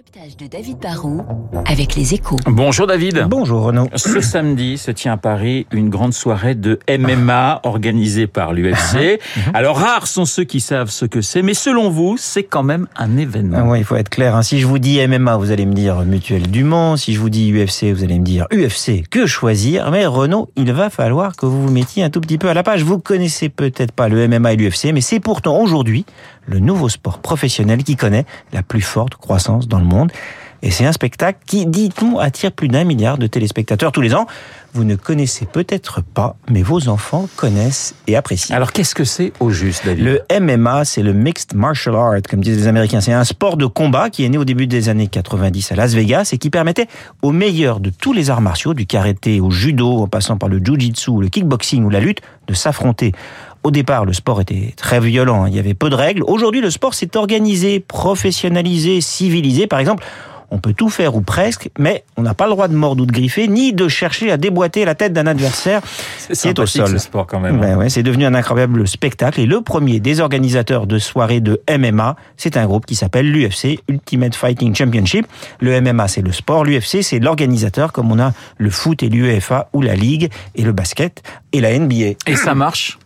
décryptage de David Barrault avec les échos. Bonjour David. Bonjour Renaud. Ce samedi se tient à Paris une grande soirée de MMA organisée par l'UFC. Alors rares sont ceux qui savent ce que c'est, mais selon vous, c'est quand même un événement. Ah ouais, il faut être clair. hein. Si je vous dis MMA, vous allez me dire Mutuelle du Mans. Si je vous dis UFC, vous allez me dire UFC. Que choisir? Mais Renaud, il va falloir que vous vous mettiez un tout petit peu à la page. Vous connaissez peut-être pas le MMA et l'UFC, mais c'est pourtant aujourd'hui le nouveau sport professionnel qui connaît la plus forte croissance dans le monde. Et c'est un spectacle qui, dit-on, attire plus d'un milliard de téléspectateurs tous les ans. Vous ne connaissez peut-être pas, mais vos enfants connaissent et apprécient. Alors qu'est-ce que c'est au juste, David? Le MMA, c'est le Mixed Martial Art, comme disent les Américains. C'est un sport de combat qui est né au début des années 90 à Las Vegas et qui permettait aux meilleurs de tous les arts martiaux, du karaté au judo, en passant par le jujitsu, le kickboxing ou la lutte, de s'affronter. Au départ, le sport était très violent, hein. il y avait peu de règles. Aujourd'hui, le sport s'est organisé, professionnalisé, civilisé. Par exemple, on peut tout faire ou presque, mais on n'a pas le droit de mordre ou de griffer, ni de chercher à déboîter la tête d'un adversaire C'est qui est au sol. ce sport quand même. Ouais, ouais, c'est devenu un incroyable spectacle et le premier des organisateurs de soirées de MMA, c'est un groupe qui s'appelle l'UFC, Ultimate Fighting Championship. Le MMA, c'est le sport, l'UFC, c'est l'organisateur comme on a le foot et l'UEFA ou la Ligue et le basket et la NBA. Et ça marche?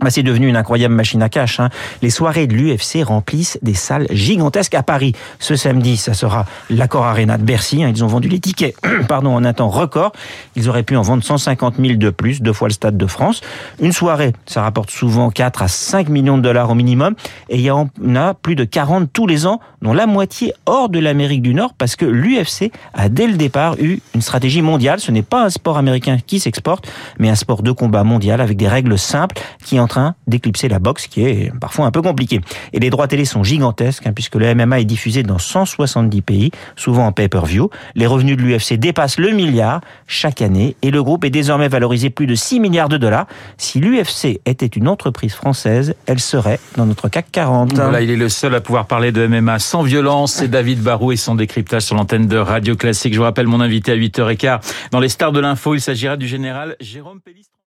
Bah, c'est devenu une incroyable machine à cash. Hein. Les soirées de l'UFC remplissent des salles gigantesques à Paris. Ce samedi, ça sera l'Accor Arena de Bercy. hein. Ils ont vendu les tickets pardon, en un temps record. Ils auraient pu en vendre 150 000 de plus, deux fois le Stade de France. Une soirée, ça rapporte souvent 4 à 5 millions de dollars au minimum. Et il y en a plus de 40 tous les ans, dont la moitié hors de l'Amérique du Nord, parce que l'UFC a dès le départ eu une stratégie mondiale. Ce n'est pas un sport américain qui s'exporte, mais un sport de combat mondial avec des règles simples qui est en train d'éclipser la boxe, qui est parfois un peu compliquée. Et les droits télé sont gigantesques, hein, puisque le MMA est diffusé dans 170 pays, souvent en pay-per-view. Les revenus de l'UFC dépassent le milliard chaque année, et le groupe est désormais valorisé plus de 6 milliards de dollars. Si l'UFC était une entreprise française, elle serait dans notre CAC 40. Voilà, il est le seul à pouvoir parler de MMA sans violence. C'est David Barou et son décryptage sur l'antenne de Radio Classique. Je vous rappelle mon invité à 8h15. Dans les stars de l'info, il s'agira du général Jérôme Pellistrand.